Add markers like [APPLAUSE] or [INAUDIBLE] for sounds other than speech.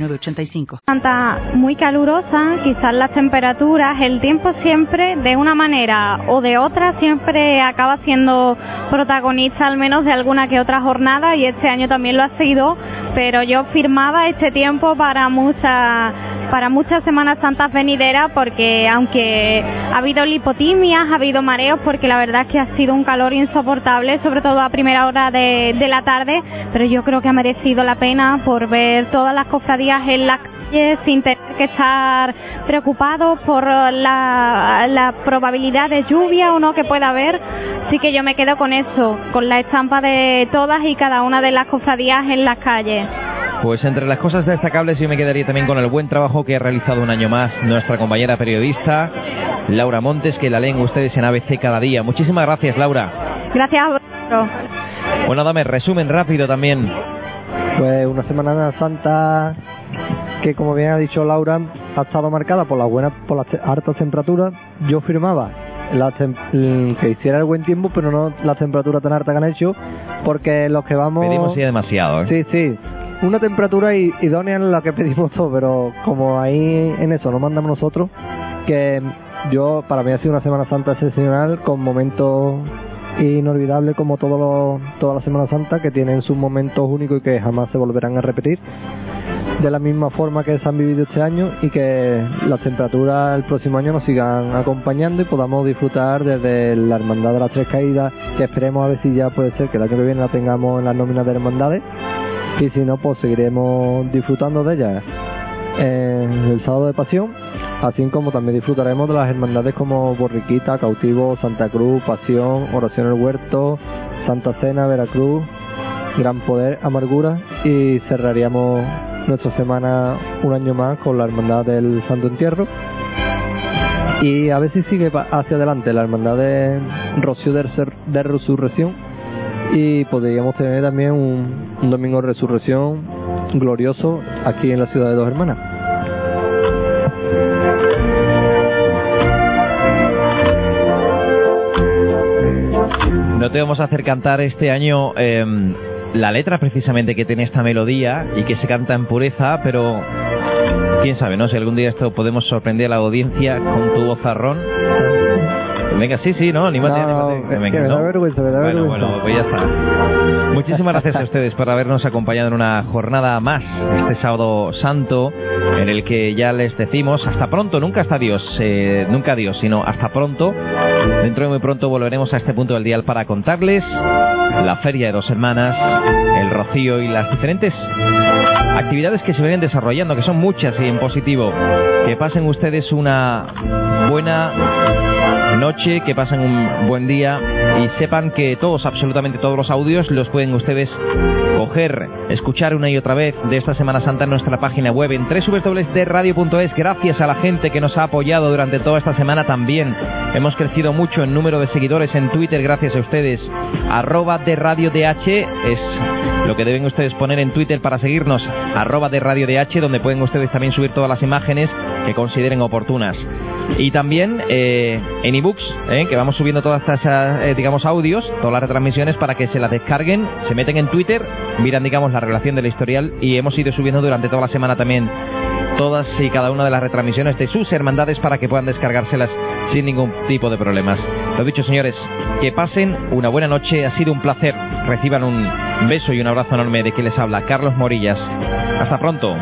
906985. Santa muy calurosa, quizás las temperaturas, el tiempo siempre de una manera o de otra siempre acaba siendo protagonista al menos de alguna que otra jornada y este año también lo ha sido, pero yo firmaba este tiempo para muchas para muchas Semanas Santas venideras porque aunque ha habido lipotimias, ha habido mareos porque la verdad es que ha sido un calor insoportable, sobre todo a primera hora de, la tarde, pero yo creo que ha merecido la pena por ver todas las cofradías en las calles sin tener que estar preocupados por la, la probabilidad de lluvia o no que pueda haber. Así que yo me quedo con eso, con la estampa de todas y cada una de las cofradías en las calles. Pues entre las cosas destacables yo me quedaría también con el buen trabajo que ha realizado un año más nuestra compañera periodista Laura Montes, que la leen ustedes en ABC cada día. Muchísimas gracias, Laura. Gracias a vosotros. Bueno, dame resumen rápido también. Pues una Semana Santa que, como bien ha dicho Laura, ha estado marcada por las buenas, por las altas temperaturas. Yo firmaba la tem- mm, que hiciera el buen tiempo, pero no las temperaturas tan altas que han hecho, porque los que vamos... Pedimos ya demasiado, ¿eh? Sí, sí. Una temperatura idónea en la que pedimos [LAUGHS] todo, pero como ahí en eso no mandamos nosotros, que yo, para mí ha sido una Semana Santa excepcional, con momentos inolvidables como todos toda la Semana Santa, que tienen sus momentos únicos y que jamás se volverán a repetir. De la misma forma que se han vivido este año y que las temperaturas el próximo año nos sigan acompañando y podamos disfrutar desde la Hermandad de las Tres Caídas, que esperemos a ver si ya puede ser que el año que viene la tengamos en las nóminas de hermandades y si no pues seguiremos disfrutando de ella en el sábado de pasión así como también disfrutaremos de las hermandades como Borriquita, Cautivo, Santa Cruz, Pasión, Oración el Huerto, Santa Cena, Veracruz, Gran Poder, Amargura y cerraríamos nuestra semana un año más con la hermandad del Santo Entierro. Y a ver si sigue hacia adelante la hermandad de Rocío de Resurrección. Y podríamos tener también un, un domingo de resurrección glorioso aquí en la ciudad de Dos Hermanas. No te vamos a hacer cantar este año eh, la letra precisamente que tiene esta melodía y que se canta en pureza, pero quién sabe, ¿no? Si algún día esto podemos sorprender a la audiencia con tu vozarrón. Venga, sí, sí, ¿no? Anímate, No, anímate. Venga, ¿no? vergüenza, me da bueno, vergüenza. bueno, pues ya está. Muchísimas gracias a ustedes por habernos acompañado en una jornada más, este sábado santo, en el que ya les decimos hasta pronto, nunca hasta Dios, eh, nunca adiós, sino hasta pronto. Dentro de muy pronto volveremos a este punto del dial para contarles la Feria de Dos Hermanas, el Rocío y las diferentes actividades que se vienen desarrollando, que son muchas y en positivo. Que pasen ustedes una buena noche, que pasen un buen día y sepan que todos, absolutamente todos los audios los pueden ustedes coger, escuchar una y otra vez de esta Semana Santa en nuestra página web en www.radio.es. Gracias a la gente que nos ha apoyado durante toda esta semana también. Hemos crecido mucho en número de seguidores en Twitter gracias a ustedes. Arroba es lo que deben ustedes poner en Twitter para seguirnos. Arroba de Radio DH donde pueden ustedes también subir todas las imágenes que consideren oportunas. Y también eh, en ebooks, eh, que vamos subiendo todas estas, eh, digamos, audios, todas las retransmisiones para que se las descarguen, se meten en Twitter, miran, digamos, la relación del historial y hemos ido subiendo durante toda la semana también todas y cada una de las retransmisiones de sus hermandades para que puedan descargárselas sin ningún tipo de problemas. Lo dicho, señores, que pasen una buena noche, ha sido un placer. Reciban un beso y un abrazo enorme de quien les habla, Carlos Morillas. Hasta pronto.